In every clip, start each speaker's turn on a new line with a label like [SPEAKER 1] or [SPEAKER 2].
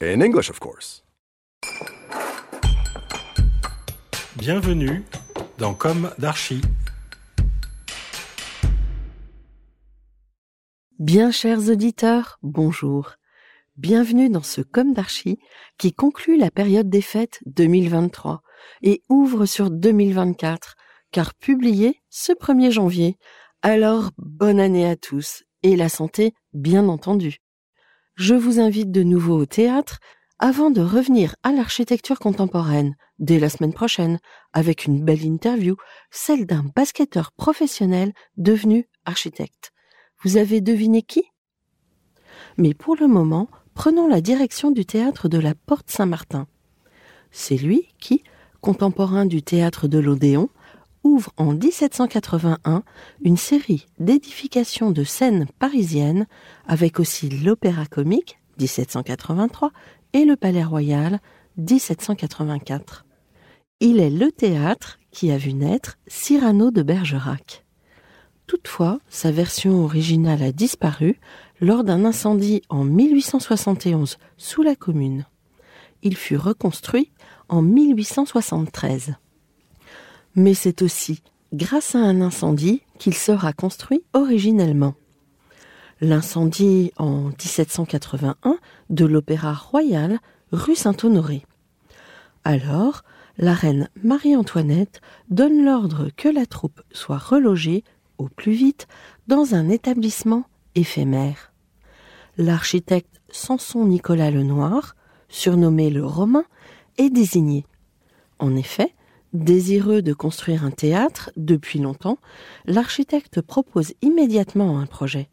[SPEAKER 1] In English, of course.
[SPEAKER 2] Bienvenue dans Comme d'Archi.
[SPEAKER 3] Bien chers auditeurs, bonjour. Bienvenue dans ce Comme d'Archi qui conclut la période des fêtes 2023 et ouvre sur 2024, car publié ce 1er janvier. Alors, bonne année à tous et la santé, bien entendu. Je vous invite de nouveau au théâtre avant de revenir à l'architecture contemporaine dès la semaine prochaine avec une belle interview, celle d'un basketteur professionnel devenu architecte. Vous avez deviné qui? Mais pour le moment, prenons la direction du théâtre de la Porte Saint-Martin. C'est lui qui, contemporain du théâtre de l'Odéon, ouvre en 1781 une série d'édifications de scènes parisiennes, avec aussi l'Opéra Comique, 1783, et le Palais Royal, 1784. Il est le théâtre qui a vu naître Cyrano de Bergerac. Toutefois, sa version originale a disparu lors d'un incendie en 1871 sous la commune. Il fut reconstruit en 1873. Mais c'est aussi grâce à un incendie qu'il sera construit originellement. L'incendie en 1781 de l'Opéra Royal rue Saint-Honoré. Alors, la reine Marie-Antoinette donne l'ordre que la troupe soit relogée au plus vite dans un établissement éphémère. L'architecte Samson Nicolas Lenoir, surnommé le Romain, est désigné. En effet, désireux de construire un théâtre depuis longtemps, l'architecte propose immédiatement un projet.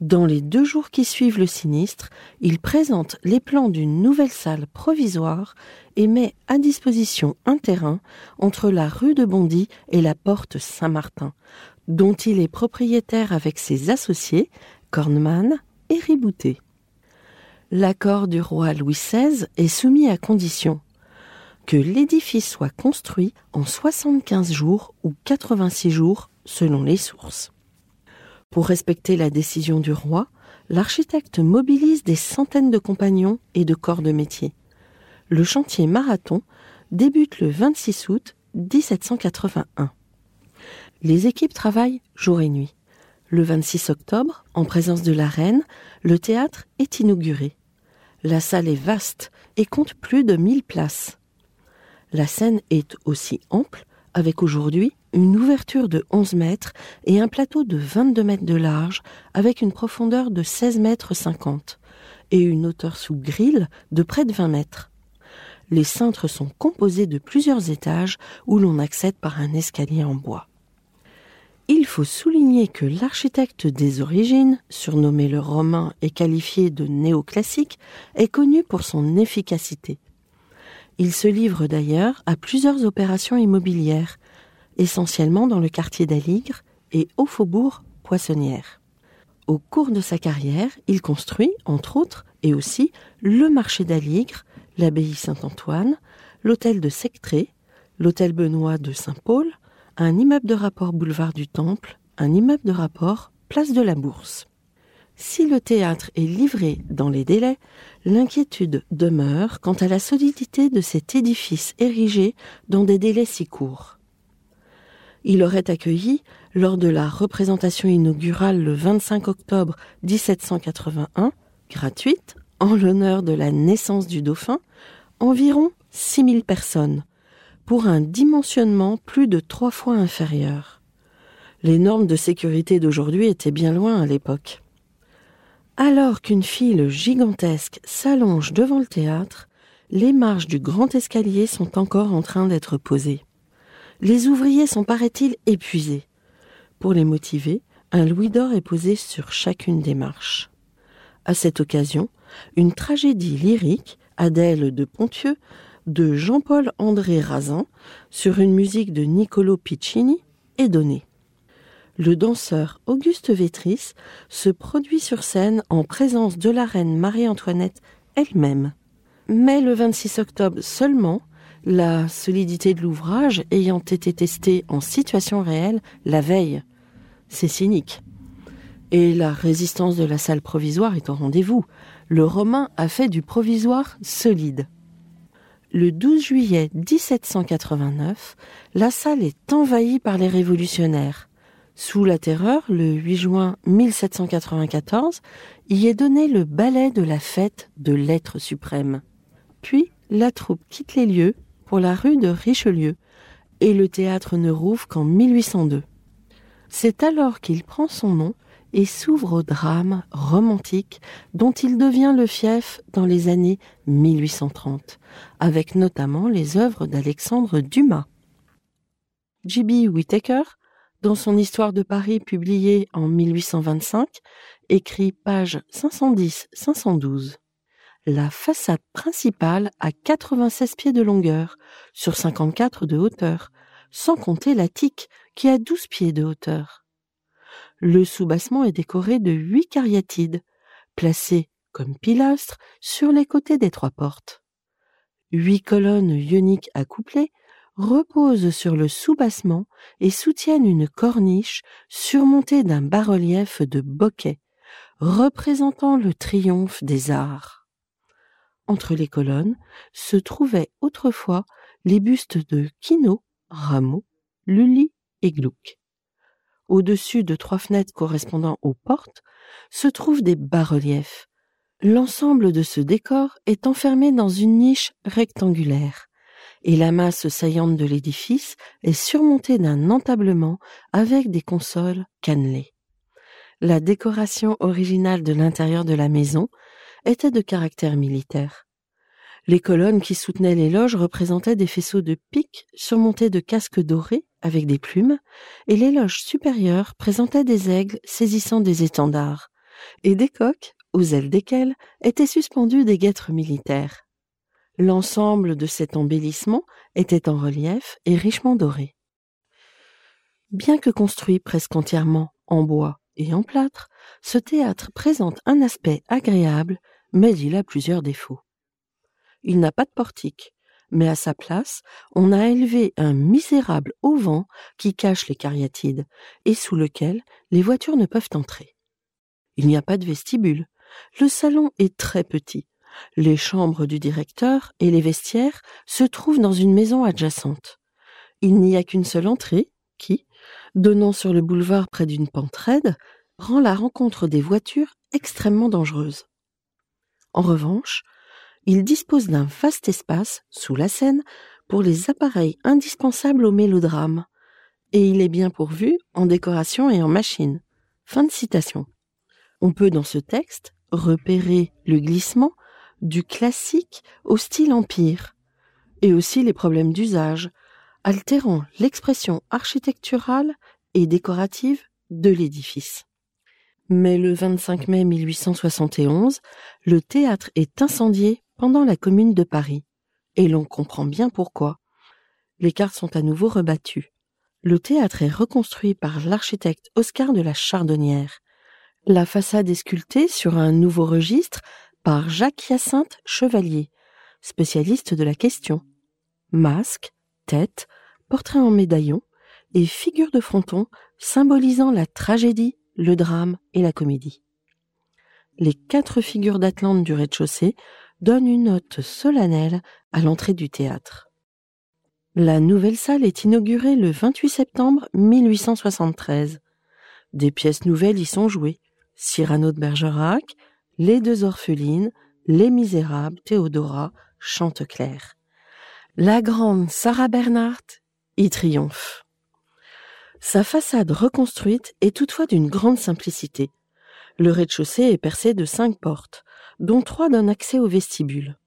[SPEAKER 3] Dans les deux jours qui suivent le sinistre, il présente les plans d'une nouvelle salle provisoire et met à disposition un terrain entre la rue de Bondy et la porte Saint-Martin, dont il est propriétaire avec ses associés, Kornmann et Riboutet. L'accord du roi Louis XVI est soumis à condition que l'édifice soit construit en 75 jours ou 86 jours selon les sources. Pour respecter la décision du roi, l'architecte mobilise des centaines de compagnons et de corps de métier. Le chantier Marathon débute le 26 août 1781. Les équipes travaillent jour et nuit. Le 26 octobre, en présence de la reine, le théâtre est inauguré. La salle est vaste et compte plus de 1000 places. La scène est aussi ample, avec aujourd'hui une ouverture de 11 mètres et un plateau de 22 mètres de large, avec une profondeur de 16 mètres 50 et une hauteur sous grille de près de 20 mètres. Les cintres sont composés de plusieurs étages où l'on accède par un escalier en bois. Il faut souligner que l'architecte des origines, surnommé le romain et qualifié de néoclassique, est connu pour son efficacité. Il se livre d'ailleurs à plusieurs opérations immobilières, essentiellement dans le quartier d'Aligre et au faubourg Poissonnière. Au cours de sa carrière, il construit, entre autres, et aussi le marché d'Aligre, l'abbaye Saint-Antoine, l'hôtel de Sectré, l'hôtel Benoît de Saint-Paul, un immeuble de rapport boulevard du Temple, un immeuble de rapport place de la Bourse. Si le théâtre est livré dans les délais, l'inquiétude demeure quant à la solidité de cet édifice érigé dans des délais si courts. Il aurait accueilli, lors de la représentation inaugurale le 25 octobre 1781, gratuite, en l'honneur de la naissance du dauphin, environ 6000 personnes, pour un dimensionnement plus de trois fois inférieur. Les normes de sécurité d'aujourd'hui étaient bien loin à l'époque. Alors qu'une file gigantesque s'allonge devant le théâtre, les marches du grand escalier sont encore en train d'être posées. Les ouvriers sont, paraît-il, épuisés. Pour les motiver, un louis d'or est posé sur chacune des marches. À cette occasion, une tragédie lyrique, Adèle de Pontieux, de Jean-Paul André Razin, sur une musique de Niccolo Piccini, est donné. Le danseur Auguste Vétris se produit sur scène en présence de la reine Marie-Antoinette elle-même. Mais le 26 octobre seulement, la solidité de l'ouvrage ayant été testée en situation réelle la veille. C'est cynique. Et la résistance de la salle provisoire est au rendez-vous. Le Romain a fait du provisoire solide. Le 12 juillet 1789, la salle est envahie par les révolutionnaires. Sous la terreur, le 8 juin 1794, y est donné le ballet de la fête de l'être suprême. Puis, la troupe quitte les lieux pour la rue de Richelieu, et le théâtre ne rouvre qu'en 1802. C'est alors qu'il prend son nom et s'ouvre au drame romantique dont il devient le fief dans les années 1830, avec notamment les œuvres d'Alexandre Dumas. J.B. Whittaker, dans son Histoire de Paris publiée en 1825, écrit page 510-512. La façade principale a 96 pieds de longueur, sur 54 de hauteur, sans compter l'attique qui a 12 pieds de hauteur. Le soubassement est décoré de huit cariatides, placées comme pilastres sur les côtés des trois portes. Huit colonnes ioniques accouplées reposent sur le soubassement et soutiennent une corniche surmontée d'un bas-relief de bokeh, représentant le triomphe des arts. Entre les colonnes se trouvaient autrefois les bustes de Quinault, Rameau, Lully et Gluck. Au-dessus de trois fenêtres correspondant aux portes se trouvent des bas-reliefs. L'ensemble de ce décor est enfermé dans une niche rectangulaire, et la masse saillante de l'édifice est surmontée d'un entablement avec des consoles cannelées. La décoration originale de l'intérieur de la maison était de caractère militaire. Les colonnes qui soutenaient les loges représentaient des faisceaux de piques surmontés de casques dorés avec des plumes, et les loges supérieures présentaient des aigles saisissant des étendards, et des coques, aux ailes desquelles étaient suspendus des guêtres militaires. L'ensemble de cet embellissement était en relief et richement doré. Bien que construit presque entièrement en bois et en plâtre, ce théâtre présente un aspect agréable, mais il a plusieurs défauts. Il n'a pas de portique, mais à sa place, on a élevé un misérable auvent qui cache les cariatides et sous lequel les voitures ne peuvent entrer. Il n'y a pas de vestibule. Le salon est très petit. Les chambres du directeur et les vestiaires se trouvent dans une maison adjacente. Il n'y a qu'une seule entrée qui, donnant sur le boulevard près d'une pente raide, rend la rencontre des voitures extrêmement dangereuse. En revanche, il dispose d'un vaste espace, sous la scène, pour les appareils indispensables au mélodrame, et il est bien pourvu en décoration et en machines. Fin de citation. On peut dans ce texte repérer le glissement du classique au style empire, et aussi les problèmes d'usage, altérant l'expression architecturale et décorative de l'édifice. Mais le 25 mai 1871, le théâtre est incendié pendant la Commune de Paris, et l'on comprend bien pourquoi. Les cartes sont à nouveau rebattues. Le théâtre est reconstruit par l'architecte Oscar de la Chardonnière. La façade est sculptée sur un nouveau registre par Jacques-Hyacinthe Chevalier, spécialiste de la question. Masque, tête, portrait en médaillon et figure de fronton symbolisant la tragédie, le drame et la comédie. Les quatre figures d'Atlante du rez-de-chaussée donne une note solennelle à l'entrée du théâtre. La nouvelle salle est inaugurée le 28 septembre 1873. Des pièces nouvelles y sont jouées. Cyrano de Bergerac, Les deux orphelines, Les Misérables, Théodora, Chanteclair. La grande Sarah Bernhardt y triomphe. Sa façade reconstruite est toutefois d'une grande simplicité. Le rez-de-chaussée est percé de cinq portes, dont trois donnent accès au vestibule.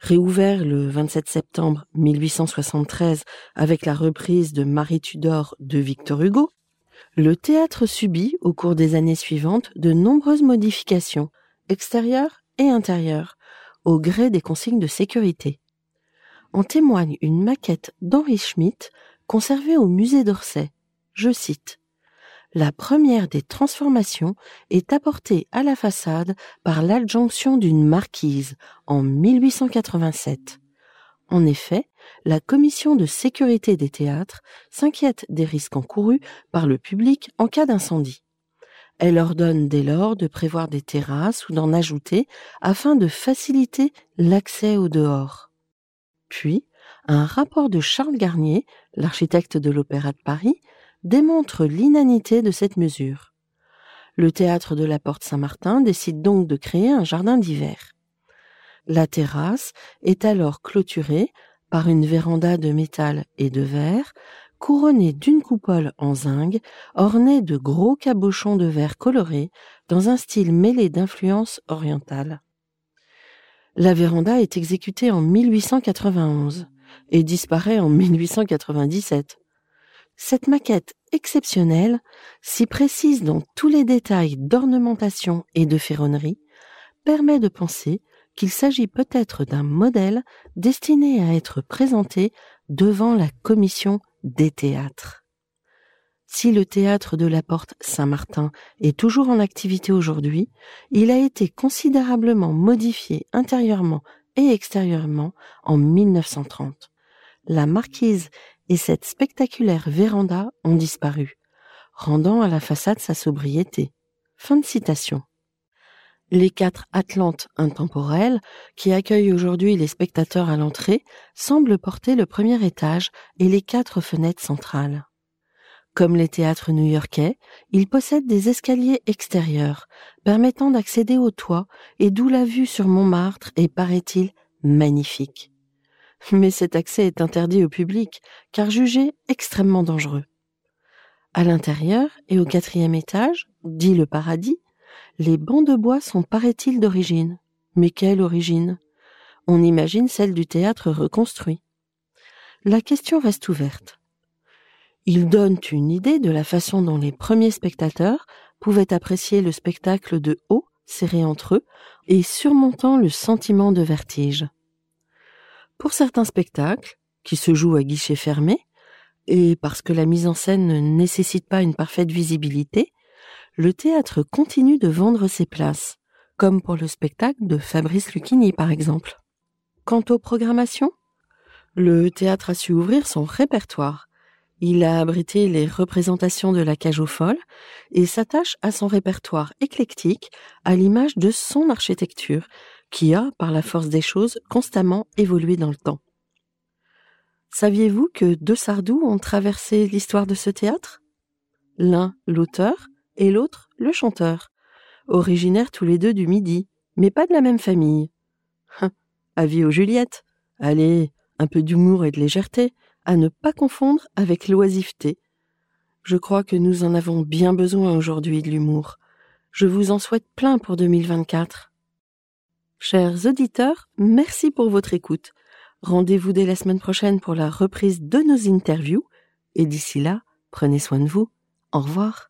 [SPEAKER 3] Réouvert le 27 septembre 1873 avec la reprise de Marie Tudor de Victor Hugo, le théâtre subit au cours des années suivantes de nombreuses modifications, extérieures et intérieures, au gré des consignes de sécurité. En témoigne une maquette d'Henri Schmitt conservée au musée d'Orsay. Je cite la première des transformations est apportée à la façade par l'adjonction d'une marquise en 1887. En effet, la commission de sécurité des théâtres s'inquiète des risques encourus par le public en cas d'incendie. Elle ordonne dès lors de prévoir des terrasses ou d'en ajouter afin de faciliter l'accès au dehors. Puis, un rapport de Charles Garnier, l'architecte de l'Opéra de Paris, démontre l'inanité de cette mesure. Le théâtre de la Porte Saint-Martin décide donc de créer un jardin d'hiver. La terrasse est alors clôturée par une véranda de métal et de verre, couronnée d'une coupole en zinc, ornée de gros cabochons de verre colorés dans un style mêlé d'influences orientales. La véranda est exécutée en 1891 et disparaît en 1897. Cette maquette exceptionnelle, si précise dans tous les détails d'ornementation et de ferronnerie, permet de penser qu'il s'agit peut-être d'un modèle destiné à être présenté devant la commission des théâtres. Si le théâtre de la Porte Saint-Martin est toujours en activité aujourd'hui, il a été considérablement modifié intérieurement et extérieurement en 1930. La marquise et cette spectaculaire véranda ont disparu, rendant à la façade sa sobriété. Fin de citation. Les quatre Atlantes intemporelles, qui accueillent aujourd'hui les spectateurs à l'entrée, semblent porter le premier étage et les quatre fenêtres centrales. Comme les théâtres new-yorkais, ils possèdent des escaliers extérieurs, permettant d'accéder au toit et d'où la vue sur Montmartre est, paraît-il, magnifique mais cet accès est interdit au public, car jugé extrêmement dangereux. À l'intérieur et au quatrième étage, dit le paradis, les bancs de bois sont, paraît-il, d'origine. Mais quelle origine? On imagine celle du théâtre reconstruit. La question reste ouverte. Ils donnent une idée de la façon dont les premiers spectateurs pouvaient apprécier le spectacle de haut, serré entre eux, et surmontant le sentiment de vertige. Pour certains spectacles, qui se jouent à guichet fermé, et parce que la mise en scène ne nécessite pas une parfaite visibilité, le théâtre continue de vendre ses places, comme pour le spectacle de Fabrice Lucchini par exemple. Quant aux programmations, le théâtre a su ouvrir son répertoire. Il a abrité les représentations de la cage aux folles et s'attache à son répertoire éclectique à l'image de son architecture, qui a, par la force des choses, constamment évolué dans le temps. Saviez-vous que deux Sardou ont traversé l'histoire de ce théâtre? L'un l'auteur et l'autre le chanteur, originaires tous les deux du Midi, mais pas de la même famille. Hein, avis aux Juliette. Allez, un peu d'humour et de légèreté, à ne pas confondre avec l'oisiveté. Je crois que nous en avons bien besoin aujourd'hui de l'humour. Je vous en souhaite plein pour 2024. Chers auditeurs, merci pour votre écoute. Rendez-vous dès la semaine prochaine pour la reprise de nos interviews. Et d'ici là, prenez soin de vous. Au revoir.